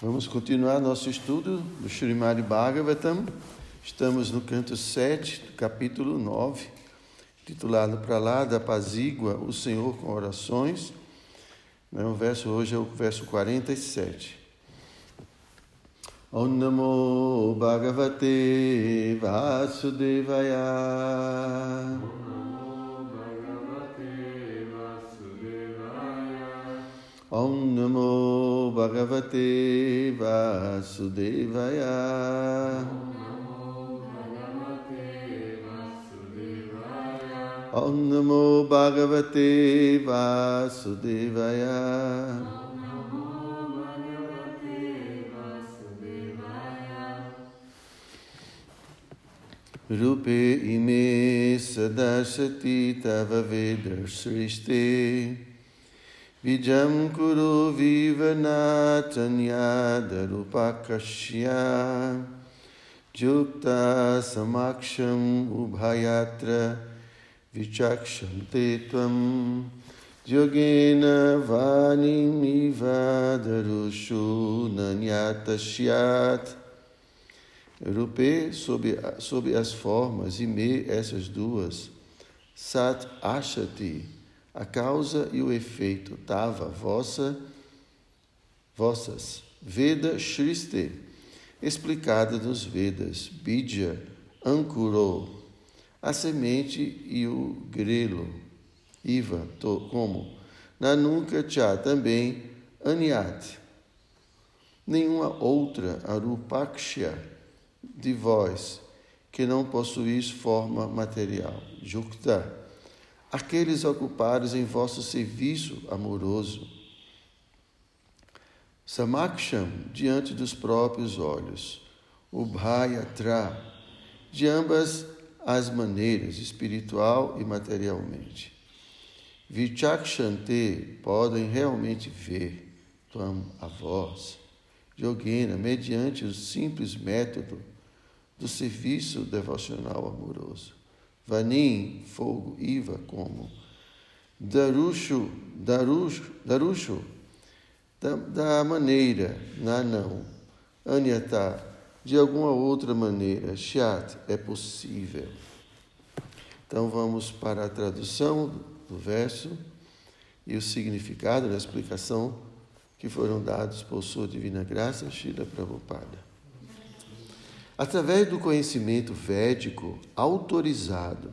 Vamos continuar nosso estudo do Srimad Bhagavatam. Estamos no canto 7, do capítulo 9, titulado Para lá da pazígua o Senhor com orações. Né, o verso hoje é o verso 47. Om Namo Bhagavate Vasudevaya. Om Namo Bhagavate Vasudevaya. Om Namo Bhagavate Vasudevaya. Rupe ime sadashati tava veda sriste Vijam kuru vivanatanyadaropakashya Jukta samaksham ubhayatra vichakshante tvam Yogena vanimiva darushu nanyatashyat Rupe sob, sob as formas, e me, essas duas, Sat Ashati, a causa e o efeito, Tava, vossa, vossas, Veda Shriste, explicada nos Vedas, Bidya, Ankuro, a semente e o grelo, Iva, to, como, Nanunka Cha, também, Anyat, nenhuma outra, Arupaksha, de vós que não possuís forma material. Jukta, aqueles ocupados em vosso serviço amoroso. Samaksham, diante dos próprios olhos. Ubhayatra, de ambas as maneiras, espiritual e materialmente. Vichakshante, podem realmente ver, Tvam, a vós. Yogena, mediante o simples método do serviço devocional amoroso. Vanim, fogo, Iva, como. Darushu, Darushu, Darushu da, da maneira, na não. Anyata, de alguma outra maneira. Shat, é possível. Então vamos para a tradução do verso e o significado da explicação que foram dados por sua divina graça, Shira Prabhupada. Através do conhecimento védico autorizado,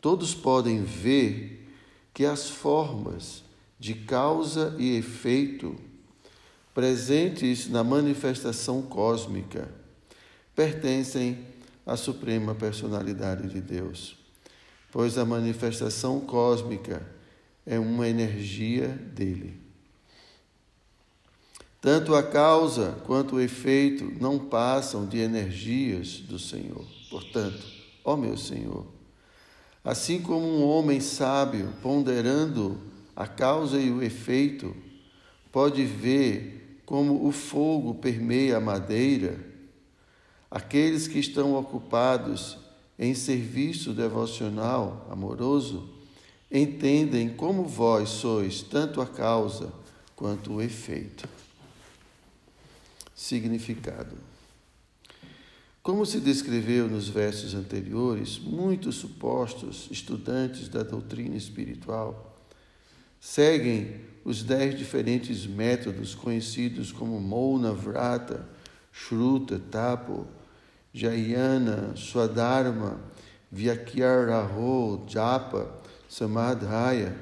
todos podem ver que as formas de causa e efeito presentes na manifestação cósmica pertencem à Suprema Personalidade de Deus, pois a manifestação cósmica é uma energia dele. Tanto a causa quanto o efeito não passam de energias do Senhor. Portanto, ó meu Senhor, assim como um homem sábio, ponderando a causa e o efeito, pode ver como o fogo permeia a madeira, aqueles que estão ocupados em serviço devocional amoroso entendem como vós sois tanto a causa quanto o efeito significado. Como se descreveu nos versos anteriores, muitos supostos estudantes da doutrina espiritual seguem os dez diferentes métodos conhecidos como Mouna Vrata, Shruta, Tapo, Jayana, Swadharma, Vyakyaraho, Japa, Samadhaya.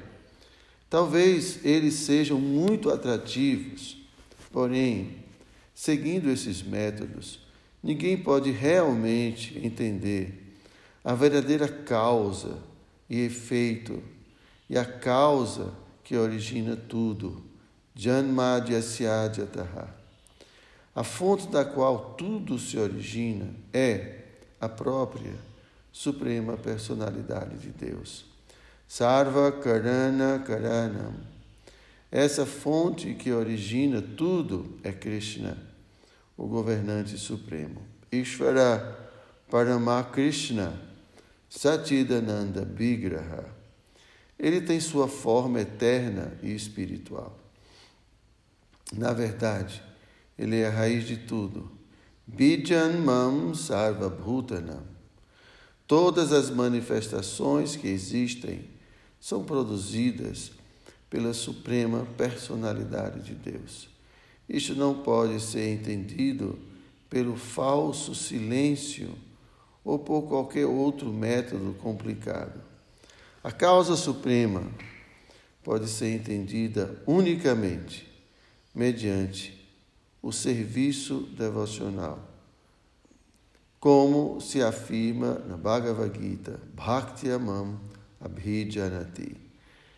Talvez eles sejam muito atrativos, porém Seguindo esses métodos, ninguém pode realmente entender a verdadeira causa e efeito e a causa que origina tudo, Janmadhyasyajataha. A fonte da qual tudo se origina é a própria Suprema Personalidade de Deus. Sarva Karana Karanam. Essa fonte que origina tudo é Krishna o governante supremo. Ishvara Paramakrishna Satidananda Vigraha. Ele tem sua forma eterna e espiritual. Na verdade, ele é a raiz de tudo. Bijan Mam Sarva Bhutanam. Todas as manifestações que existem são produzidas pela suprema personalidade de Deus. Isto não pode ser entendido pelo falso silêncio ou por qualquer outro método complicado. A causa suprema pode ser entendida unicamente mediante o serviço devocional, como se afirma na Bhagavad Gita, Bhakti Amam Abhijanati.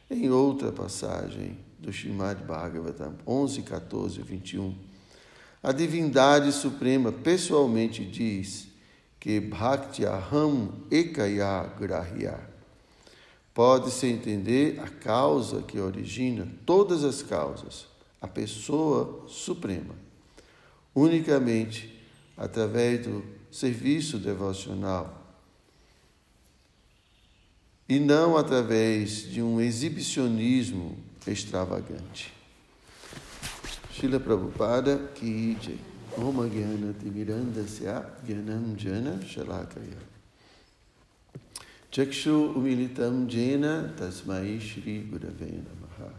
Em outra passagem do Srimad Bhagavatam 11, 14 21, a divindade suprema pessoalmente diz que Bhakti Aham Ekaya Grahya. Pode-se entender a causa que origina todas as causas, a pessoa suprema, unicamente através do serviço devocional e não através de um exibicionismo extravagante. Shila Prabhupada ki jai. Om Gyana Timirandasya Gyanam Jana Shalakaya. Chakshu Umilitam Jena Tasmai Shri Gurave Namaha.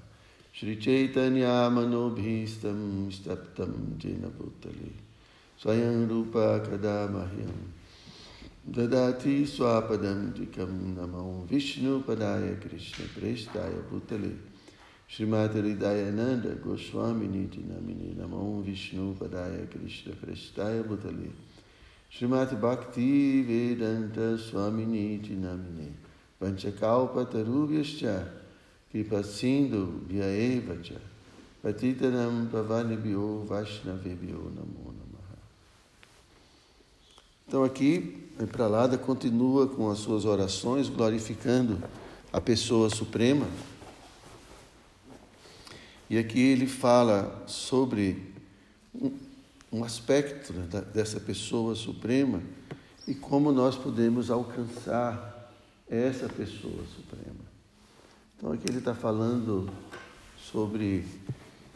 Shri Chaitanya Manobhistam Staptam Jena Bhutale. Swayam Rupa Kadamahyam. Dadati Swapadam Dikam Namo Vishnu Padaya Krishna Prestaya Bhutale. Srimati Hridayananda Goswami Niti Namini Namo Vishnu Padaya Krishna Prestaya Bhutale. Srimati Bhakti Vedanta Swami Niti Namini Panchakalpa Tarubhyascha Kripa Sindhu Vyaevacha Patitanam Pavanibhyo Vaishnavebhyo Namo Namaha. Então aqui a Pralada continua com as suas orações, glorificando a pessoa suprema. E aqui ele fala sobre um, aspecto né, dessa pessoa suprema e como nós podemos alcançar essa pessoa suprema. Então aqui ele está falando sobre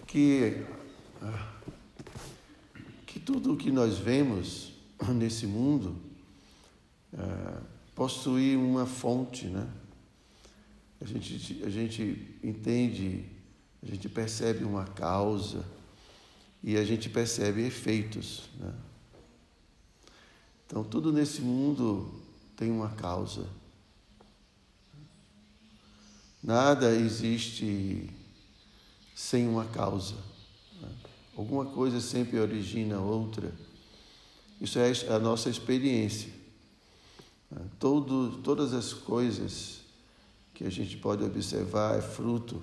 que, ah, que tudo o que nós vemos nesse mundo uh, possuir uma fonte, né? A gente, a gente entende, a gente percebe uma causa e a gente percebe efeitos, né? Então, tudo nesse mundo tem uma causa. Nada existe sem uma causa. Né? Alguma coisa sempre origina outra. Isso é a nossa experiência. Todo, todas as coisas que a gente pode observar é fruto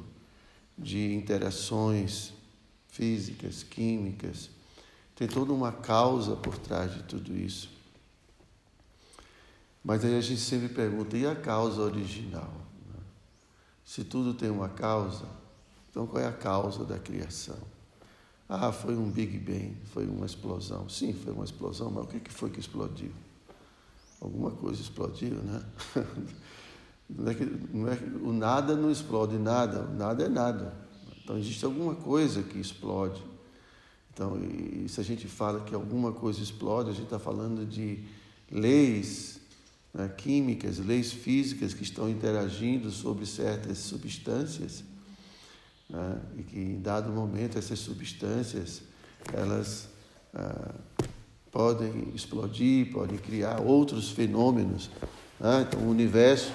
de interações físicas, químicas. Tem toda uma causa por trás de tudo isso. Mas aí a gente sempre pergunta: e a causa original? Se tudo tem uma causa, então qual é a causa da criação? Ah, foi um Big Bang, foi uma explosão. Sim, foi uma explosão, mas o que foi que explodiu? alguma coisa explodiu, né? Não é que, não é, o nada não explode nada, o nada é nada. Então existe alguma coisa que explode. Então, e, se a gente fala que alguma coisa explode, a gente está falando de leis né, químicas, leis físicas que estão interagindo sobre certas substâncias né, e que em dado momento essas substâncias elas ah, podem explodir, podem criar outros fenômenos. Né? Então, o universo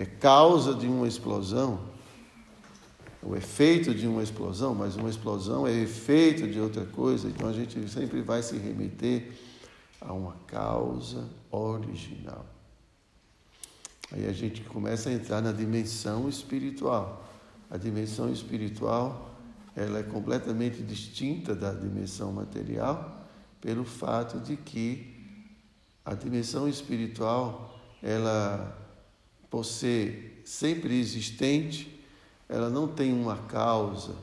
é causa de uma explosão, o efeito de uma explosão, mas uma explosão é efeito de outra coisa. Então, a gente sempre vai se remeter a uma causa original. Aí a gente começa a entrar na dimensão espiritual. A dimensão espiritual ela é completamente distinta da dimensão material pelo fato de que a dimensão espiritual, ela, por ser sempre existente, ela não tem uma causa.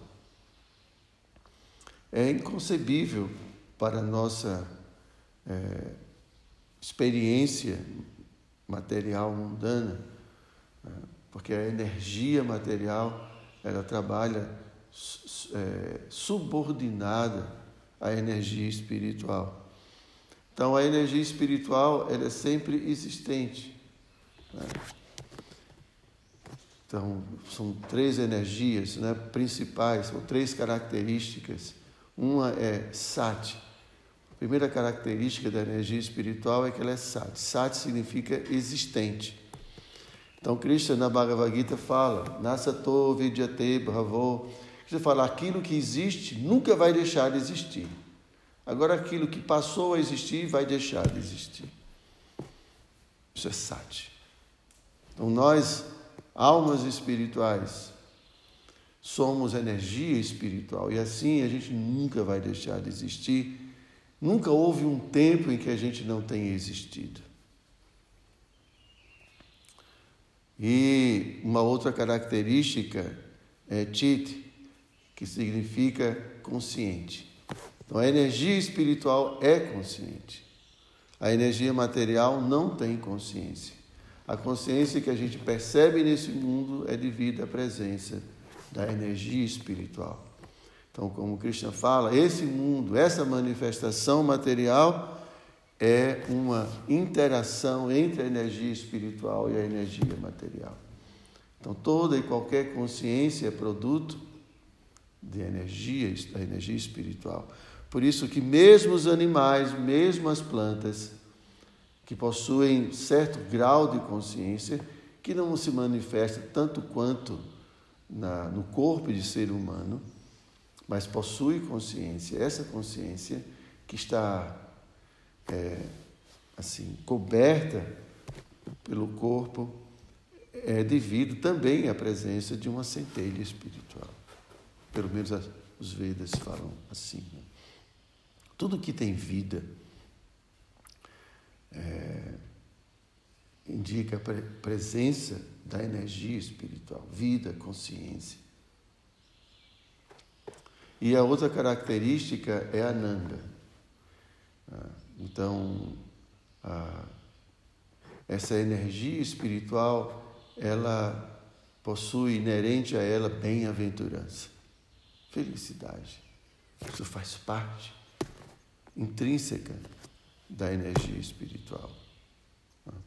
É inconcebível para a nossa é, experiência material mundana, né? porque a energia material ela trabalha é, subordinada à energia espiritual. Então, a energia espiritual ela é sempre existente. Né? Então, são três energias né, principais, ou três características. Uma é sati. A primeira característica da energia espiritual é que ela é sati. Sati significa existente. Então, Krishna na Bhagavad Gita fala, Nasato vidyate bravo. Você fala, aquilo que existe nunca vai deixar de existir. Agora, aquilo que passou a existir vai deixar de existir. Isso é sati. Então, nós almas espirituais. Somos energia espiritual e assim a gente nunca vai deixar de existir. Nunca houve um tempo em que a gente não tenha existido. E uma outra característica é chit, que significa consciente. Então a energia espiritual é consciente. A energia material não tem consciência. A consciência que a gente percebe nesse mundo é devido à presença da energia espiritual. Então, como Krishna fala, esse mundo, essa manifestação material é uma interação entre a energia espiritual e a energia material. Então, toda e qualquer consciência é produto de energia, da energia espiritual. Por isso que mesmo os animais, mesmo as plantas, que possuem certo grau de consciência que não se manifesta tanto quanto na, no corpo de ser humano, mas possui consciência. Essa consciência que está é, assim coberta pelo corpo é devido também à presença de uma centelha espiritual. Pelo menos os Vedas falam assim. Né? Tudo que tem vida é, indica a presença da energia espiritual, vida, consciência. E a outra característica é a Nanda. Ah, então, essa energia espiritual, ela possui inerente a ela bem-aventurança, felicidade. Isso faz parte intrínseca da energia espiritual.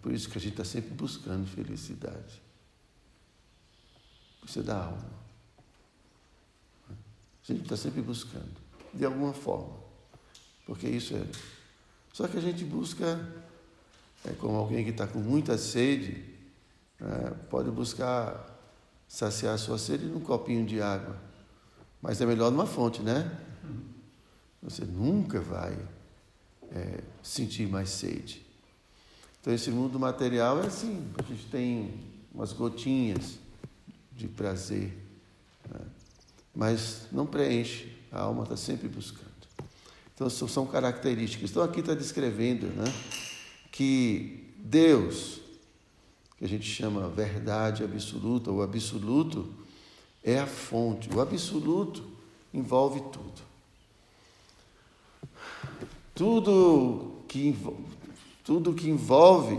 Por isso que a gente está sempre buscando felicidade. Isso é da alma. A gente está sempre buscando, de alguma forma. Porque isso é. Só que a gente busca, é como alguém que está com muita sede, é, pode buscar saciar a sua sede num copinho de água. Mas é melhor numa fonte, né? Você nunca vai é, sentir mais sede. Então, esse mundo material é assim: a gente tem umas gotinhas de prazer, né? mas não preenche, a alma está sempre buscando. Então, são características. Então, aqui está descrevendo né, que Deus, que a gente chama verdade absoluta, o absoluto, é a fonte. O absoluto envolve tudo. Tudo que, tudo que envolve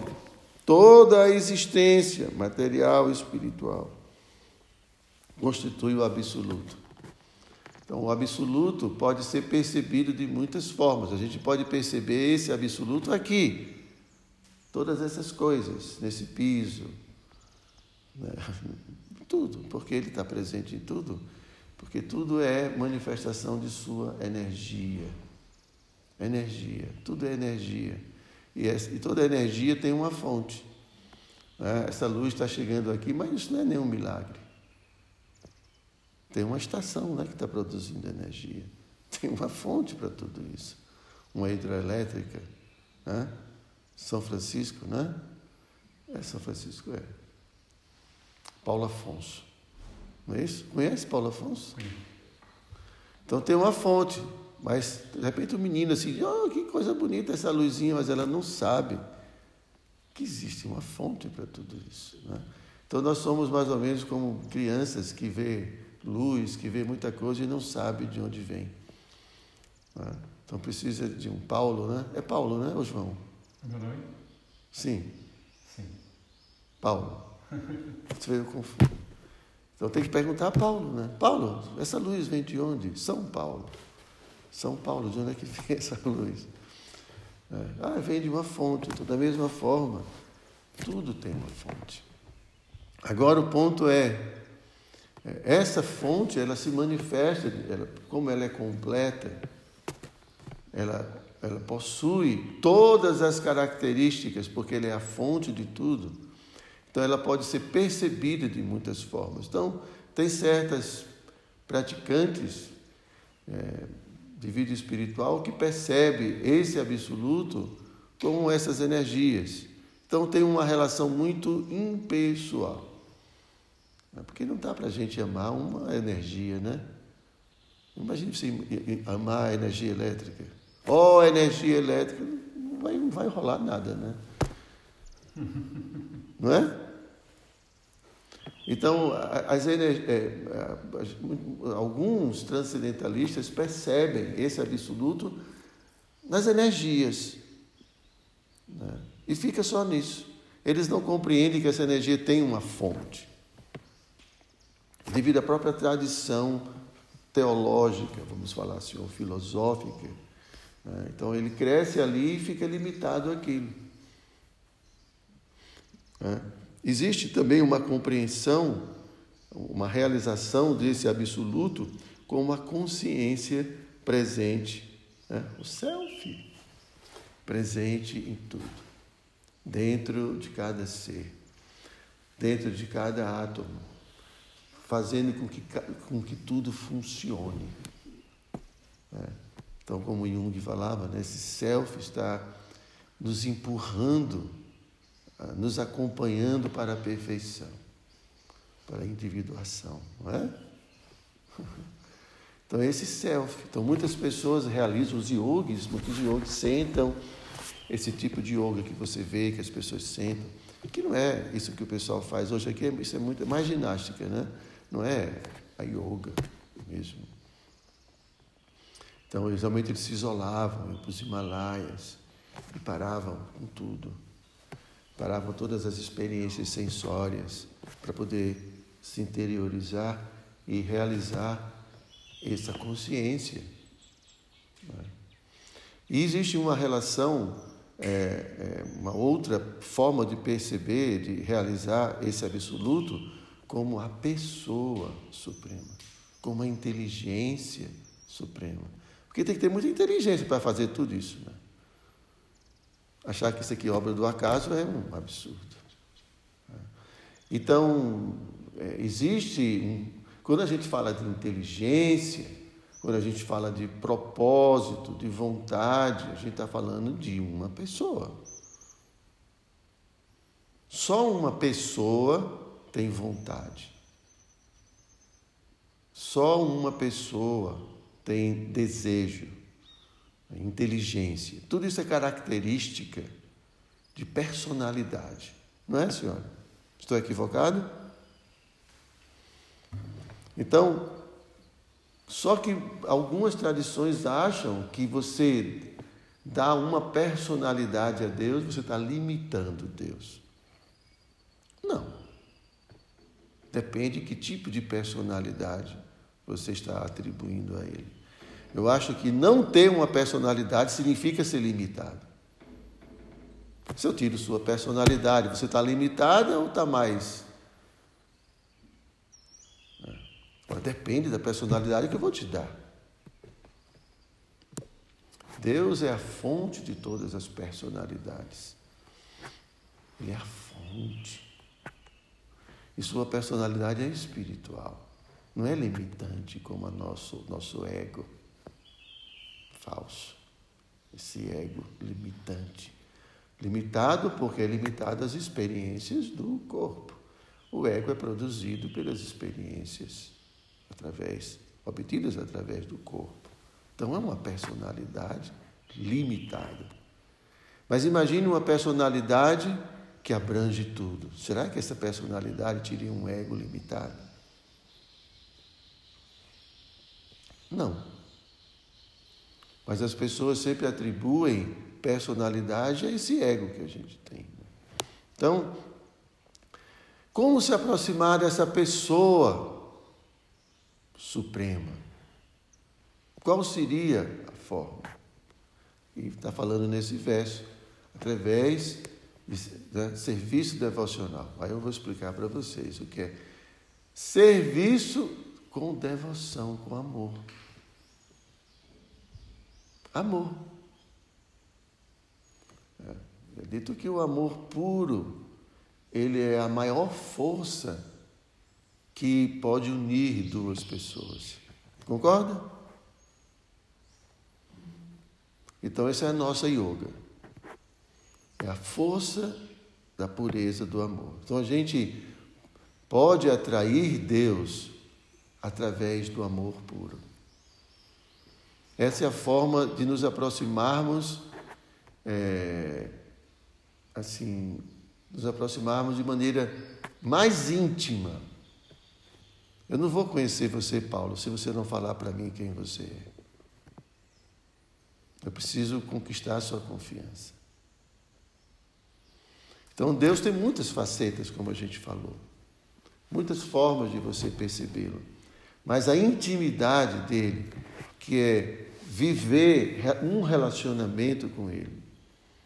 toda a existência material e espiritual constitui o absoluto. Então, o absoluto pode ser percebido de muitas formas. A gente pode perceber esse absoluto aqui, todas essas coisas, nesse piso, né? tudo, porque ele está presente em tudo, porque tudo é manifestação de sua energia. Energia, tudo é energia. E, e toda energia tem uma fonte. Né? Essa luz está chegando aqui, mas isso não é nenhum milagre. Tem uma estação né, que está produzindo energia. Tem uma fonte para tudo isso. Uma hidroelétrica. Né? São Francisco, né? É São Francisco, é. Paulo Afonso. Não é isso? Conhece Paulo Afonso? Sim. Então tem uma fonte. Mas, de repente, o menino assim, oh, que coisa bonita essa luzinha, mas ela não sabe que existe uma fonte para tudo isso. Né? Então, nós somos mais ou menos como crianças que vê luz, que vê muita coisa e não sabe de onde vem. Né? Então, precisa de um Paulo, né? É Paulo, né, ô João? Meu nome? Sim. Sim. Paulo. Você veio confuso. Então tem que perguntar a Paulo, né? Paulo, essa luz vem de onde? São Paulo. São Paulo, de onde é que vem essa luz? É, ah, vem de uma fonte. Então, da mesma forma, tudo tem uma fonte. Agora o ponto é, é, essa fonte, ela se manifesta, ela, como ela é completa, ela, ela possui todas as características, porque ela é a fonte de tudo. Então, ela pode ser percebida de muitas formas. Então, tem certas praticantes é, de vida espiritual que percebe esse absoluto com essas energias. Então, tem uma relação muito impessoal. Porque não dá para a gente amar uma energia, né? Imagine você amar a energia elétrica. Oh, energia elétrica, não vai, não vai rolar nada, né? Não é? Então, as, é, alguns transcendentalistas percebem esse absoluto nas energias. Né? E fica só nisso. Eles não compreendem que essa energia tem uma fonte. Devido à própria tradição teológica, vamos falar assim, ou filosófica. Né? Então, ele cresce ali e fica limitado àquilo. Né? Existe também uma compreensão, uma realização desse absoluto com uma consciência presente, né? o self presente em tudo, dentro de cada ser, dentro de cada átomo, fazendo com que, com que tudo funcione. Né? Então, como Jung falava, né? esse self está nos empurrando nos acompanhando para a perfeição, para a individuação, não é? Então, esse self. Então, muitas pessoas realizam os yogis, muitos yogis sentam esse tipo de yoga que você vê, que as pessoas sentam, que não é isso que o pessoal faz hoje aqui, isso é muito mais ginástica, né? Não é a yoga mesmo. Então, geralmente eles se isolavam, para os Himalaias e paravam com tudo paravam todas as experiências sensórias para poder se interiorizar e realizar essa consciência. E existe uma relação, é, é, uma outra forma de perceber, de realizar esse absoluto, como a pessoa suprema, como a inteligência suprema. Porque tem que ter muita inteligência para fazer tudo isso. Né? Achar que isso aqui é obra do acaso é um absurdo. Então, é, existe, quando a gente fala de inteligência, quando a gente fala de propósito, de vontade, a gente está falando de uma pessoa. Só uma pessoa tem vontade. Só uma pessoa tem desejo inteligência. Tudo isso é característica de personalidade. Não é, senhora? Estou equivocado? Então, só que algumas tradições acham que você dá uma personalidade a Deus, você está limitando Deus. Não. Depende que tipo de personalidade você está atribuindo a Ele. Eu acho que não ter uma personalidade significa ser limitado. Se eu tiro sua personalidade, você está limitada ou está mais? Agora, depende da personalidade que eu vou te dar. Deus é a fonte de todas as personalidades. Ele é a fonte. E sua personalidade é espiritual. Não é limitante como o nosso, nosso ego falso. Esse ego limitante. Limitado porque é limitado às experiências do corpo. O ego é produzido pelas experiências através obtidas através do corpo. Então é uma personalidade limitada. Mas imagine uma personalidade que abrange tudo. Será que essa personalidade teria um ego limitado? Não. Mas as pessoas sempre atribuem personalidade a esse ego que a gente tem. Então, Como se aproximar dessa pessoa suprema? Qual seria a forma? E está falando nesse verso, através de né, serviço devocional. Aí eu vou explicar para vocês o que é serviço com devoção, com amor. Amor. É, dito que o amor puro, ele é a maior força que pode unir duas pessoas. Concorda? Então, essa é a nossa yoga. É a força da pureza do amor. Então, a gente pode atrair Deus através do amor puro. Essa é a forma de nos aproximarmos, é, assim, nos aproximarmos de maneira mais íntima. Eu não vou conhecer você, Paulo, se você não falar para mim quem você é. Eu preciso conquistar a sua confiança. Então, Deus tem muitas facetas, como a gente falou, muitas formas de você percebê-lo, mas a intimidade dele, que é viver um relacionamento com ele.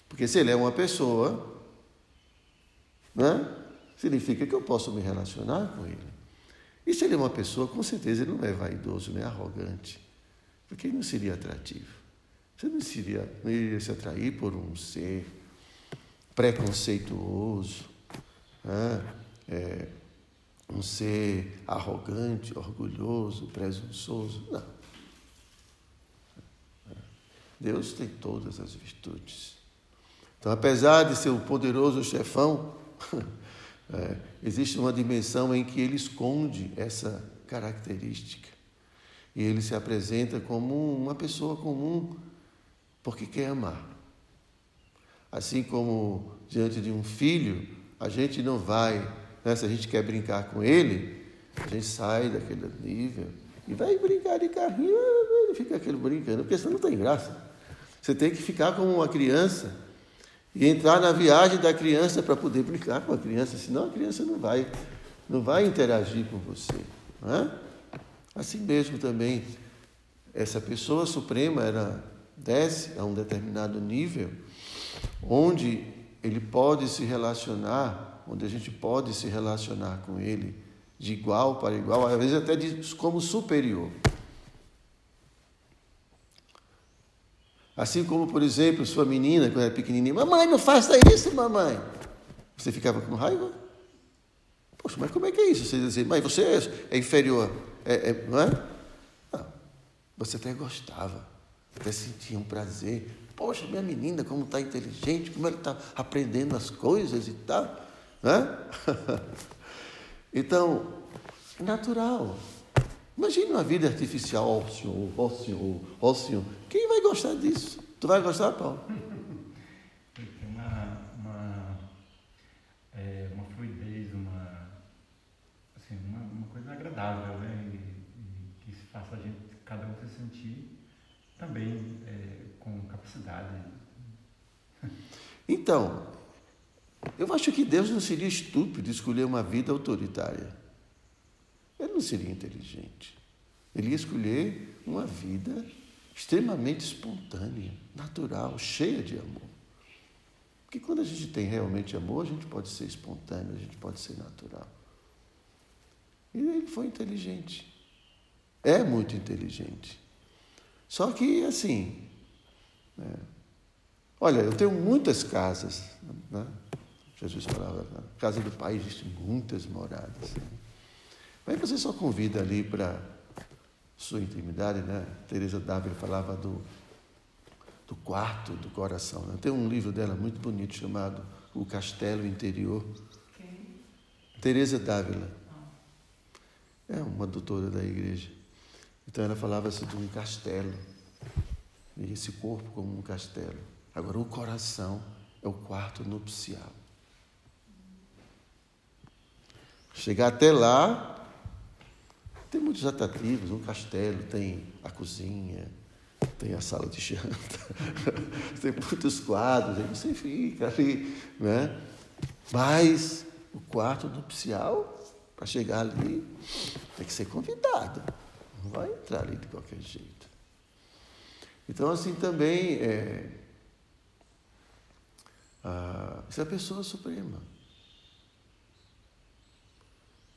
Porque se ele é uma pessoa, né, significa que eu posso me relacionar com ele. E se ele é uma pessoa, com certeza ele não é vaidoso nem arrogante, porque ele não seria atrativo. Você não iria, não iria se atrair por um ser preconceituoso, né? é, um ser arrogante, orgulhoso, presunçoso. Não. Deus tem todas as virtudes. Então, apesar de ser o poderoso chefão, é, existe uma dimensão em que ele esconde essa característica. E ele se apresenta como uma pessoa comum, porque quer amar. Assim como diante de um filho, a gente não vai, né, se a gente quer brincar com ele, a gente sai daquele nível e vai brincar de carrinho, fica aquele brincando, porque senão não tem graça. Você tem que ficar como uma criança e entrar na viagem da criança para poder brincar com a criança, senão a criança não vai, não vai interagir com você. É? Assim mesmo também, essa pessoa suprema era desce a um determinado nível, onde ele pode se relacionar, onde a gente pode se relacionar com ele de igual para igual, às vezes até de, como superior. Assim como, por exemplo, sua menina, quando era pequenininha, mamãe, não faça isso, mamãe. Você ficava com raiva? Poxa, mas como é que é isso? Você dizer, mãe, você é inferior, é, é, não é? Não, você até gostava até sentia um prazer. Poxa, minha menina, como está inteligente, como ela está aprendendo as coisas e tal. Né? então, é natural. Imagina uma vida artificial, ó oh, senhor, ó oh, senhor, ó oh, senhor. Quem vai gostar disso? Tu vai gostar, Paulo? Tem uma, uma, é, uma fluidez, uma, assim, uma, uma coisa agradável, né? E, e que faça a gente, cada um se sentir também é, com capacidade. Então, eu acho que Deus não seria estúpido escolher uma vida autoritária. Não seria inteligente. Ele ia escolher uma vida extremamente espontânea, natural, cheia de amor. Porque quando a gente tem realmente amor, a gente pode ser espontâneo, a gente pode ser natural. E ele foi inteligente. É muito inteligente. Só que, assim, né? olha, eu tenho muitas casas. Né? Jesus falava, na casa do Pai existem muitas moradas. Né? Mas você só convida ali para sua intimidade, né? Teresa Dávila falava do, do quarto do coração. Né? Tem um livro dela muito bonito chamado O Castelo Interior. Quem? Teresa Dávila. É uma doutora da igreja. Então ela falava assim de um castelo, e esse corpo como um castelo. Agora o coração é o quarto nupcial. Chegar até lá, tem muitos atrativos, um castelo, tem a cozinha, tem a sala de janta, tem muitos quadros, aí você fica ali, né? Mas o quarto nupcial, para chegar ali, tem que ser convidado. Não vai entrar ali de qualquer jeito. Então, assim também, é, a, isso é a pessoa suprema.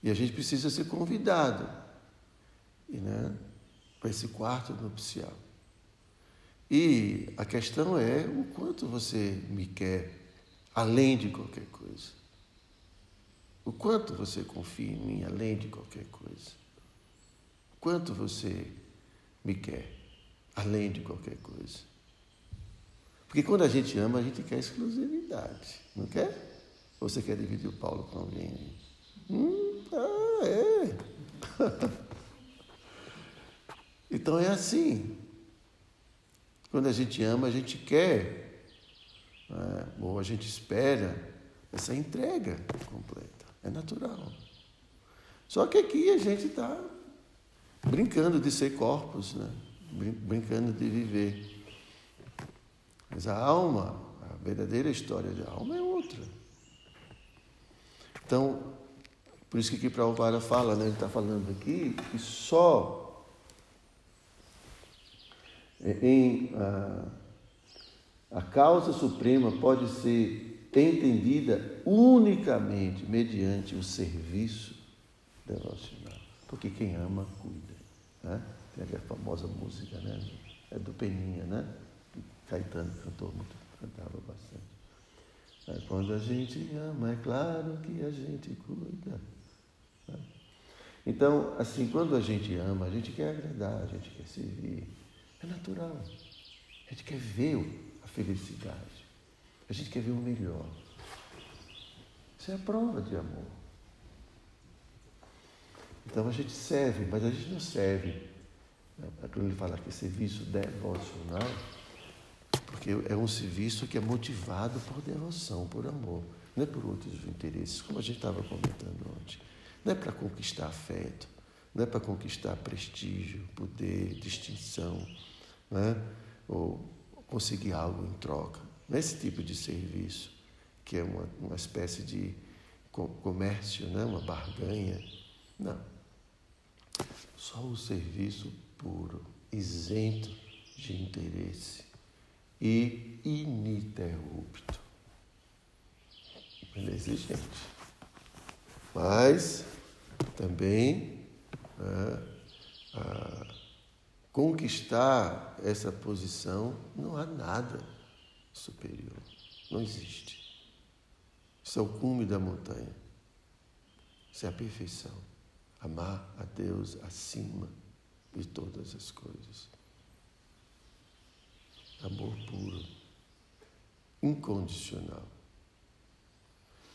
E a gente precisa ser convidado né, para esse quarto nupcial. E a questão é o quanto você me quer além de qualquer coisa. O quanto você confia em mim além de qualquer coisa. O quanto você me quer além de qualquer coisa. Porque quando a gente ama, a gente quer exclusividade, não quer? Ou você quer dividir o Paulo com alguém? Hum, ah, é. então é assim. Quando a gente ama, a gente quer, né? ou a gente espera essa entrega completa. É natural. Só que aqui a gente está brincando de ser corpos, né? brincando de viver. Mas a alma, a verdadeira história de alma é outra. Então, por isso que aqui Prabhupada fala, né? ele está falando aqui, que só em a, a causa suprema pode ser entendida unicamente mediante o serviço devocional. Porque quem ama, cuida. Né? Tem aquela famosa música, né? É do Peninha, né? Caetano cantou muito, cantava bastante. É, quando a gente ama, é claro que a gente cuida. Né? Então, assim, quando a gente ama, a gente quer agradar, a gente quer servir, é natural. A gente quer ver a felicidade. A gente quer ver o melhor. Isso é a prova de amor. Então a gente serve, mas a gente não serve. Né? Quando ele fala que serviço devocional, porque é um serviço que é motivado por devoção, por amor, não é por outros interesses, como a gente estava comentando ontem. Não é para conquistar afeto, não é para conquistar prestígio, poder, distinção né? ou conseguir algo em troca. Nesse tipo de serviço, que é uma, uma espécie de comércio, né? uma barganha. Não. Só o serviço puro, isento de interesse e ininterrupto. Ele é exigente. Mas também né, conquistar essa posição, não há nada superior. Não existe. Isso é o cume da montanha. Isso é a perfeição. Amar a Deus acima de todas as coisas. Amor puro, incondicional.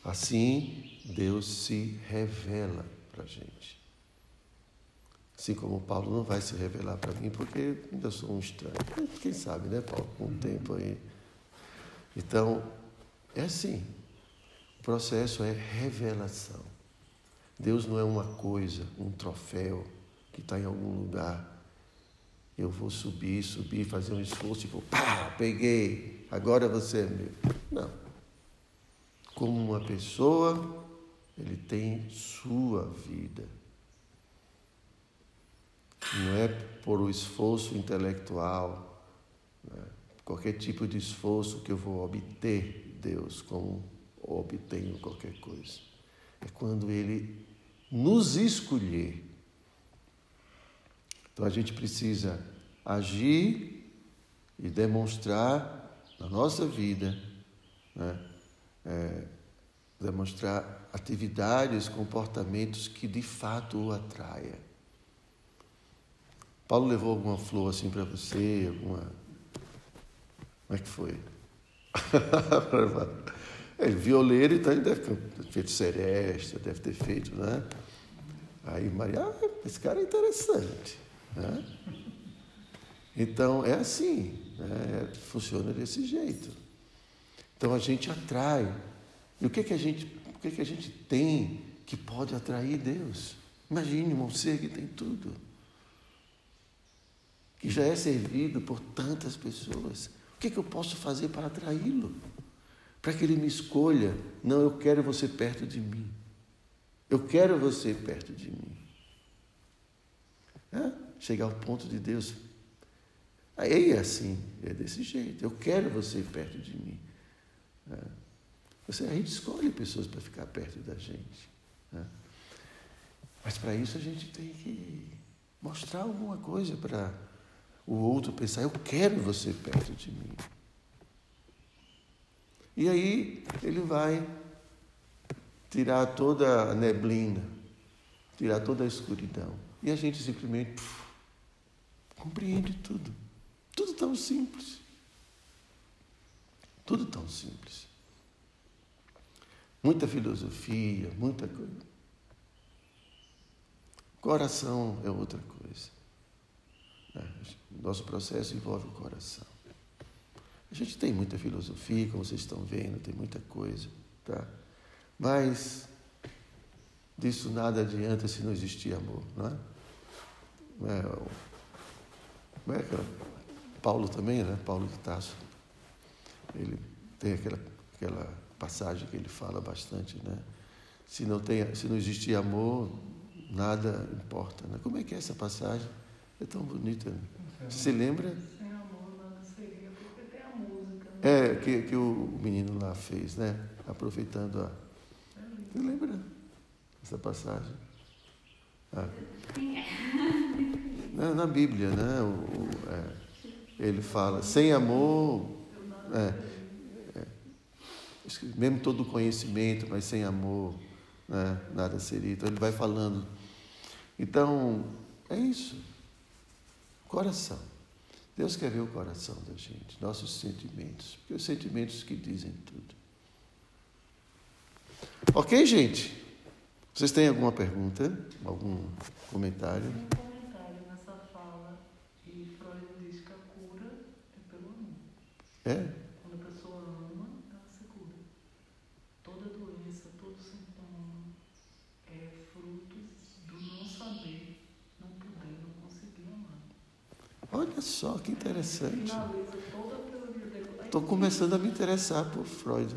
Assim, Deus se revela para a gente. Assim como Paulo não vai se revelar para mim, porque ainda sou um estranho. Quem sabe, né, Paulo? Com o tempo aí. Então, é assim. O processo é revelação. Deus não é uma coisa, um troféu que está em algum lugar. Eu vou subir, subir, fazer um esforço e vou, pá, peguei, agora você é meu. Não. Como uma pessoa, ele tem sua vida não é por o esforço intelectual, né? qualquer tipo de esforço que eu vou obter Deus, como obtenho qualquer coisa. É quando Ele nos escolher. Então a gente precisa agir e demonstrar na nossa vida, né? é, demonstrar atividades, comportamentos que de fato o atraia. Paulo levou alguma flor assim para você? Alguma. Como é que foi? é, violeiro, então ele deve ter feito seresta, deve ter feito, né? Aí Maria, ah, esse cara é interessante. Né? Então é assim, né? funciona desse jeito. Então a gente atrai. E o que, que a gente, o que, que a gente tem que pode atrair Deus? Imagine um ser que tem tudo que já é servido por tantas pessoas. O que, é que eu posso fazer para atraí-lo? para que ele me escolha. Não, eu quero você perto de mim. Eu quero você perto de mim. É? Chegar ao ponto de Deus. Aí é assim, é desse jeito. Eu quero você perto de mim. É. Você, a gente escolhe pessoas para ficar perto da gente. É. Mas para isso a gente tem que mostrar alguma coisa para o outro pensar: eu quero você perto de mim. E aí ele vai tirar toda a neblina, tirar toda a escuridão. E a gente simplesmente puf, compreende tudo. Tudo tão simples. Tudo tão simples. Muita filosofia, muita coisa. Coração é outra coisa. É, nosso processo envolve o coração. A gente tem muita filosofia, como vocês estão vendo, tem muita coisa, tá? Mas disso nada adianta se não existir amor, não é? Não é, não é Paulo também, né? Paulo de Tasso. Ele tem aquela, aquela passagem que ele fala bastante, né? Se não, tem, se não existir amor, nada importa. Né? Como é que é essa passagem? É tão bonita. Né? Você se lembra? É, que, que o menino lá fez, né? Aproveitando a. Você lembra essa passagem? Ah. Na, na, Bíblia, né? O, o, é, ele fala, sem amor. É, é, mesmo todo conhecimento, mas sem amor, né? nada seria. Então ele vai falando. Então, é isso. Coração. Deus quer ver o coração da gente, nossos sentimentos, porque os sentimentos que dizem tudo. Ok, gente? Vocês têm alguma pergunta? Algum comentário? Um comentário nessa fala e Freud diz que a cura é pelo amor. É? Quando a pessoa ama, ela se cura. Toda doença, todo sintoma é fruto do não saber, não poder, não conseguir amar. Olha só que interessante. Estou começando a me interessar por Freud,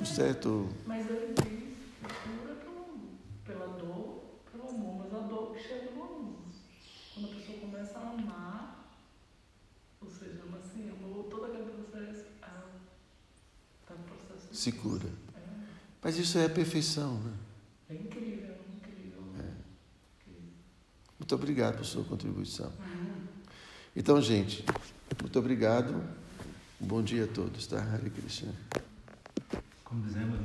um certo. Mas ele diz cura pela dor, pelo amor, mas a dor que chega no amor. Quando a pessoa começa a amar, ou seja, ama assim, amou todo aquele processo, ela está no processo. Se cura. É. Mas isso é a perfeição, né? É incrível, incrível. É. Muito obrigado por sua contribuição. Uhum. Então, gente, muito obrigado. Bom dia a todos, tá? Hare Krishna. Como dizemos,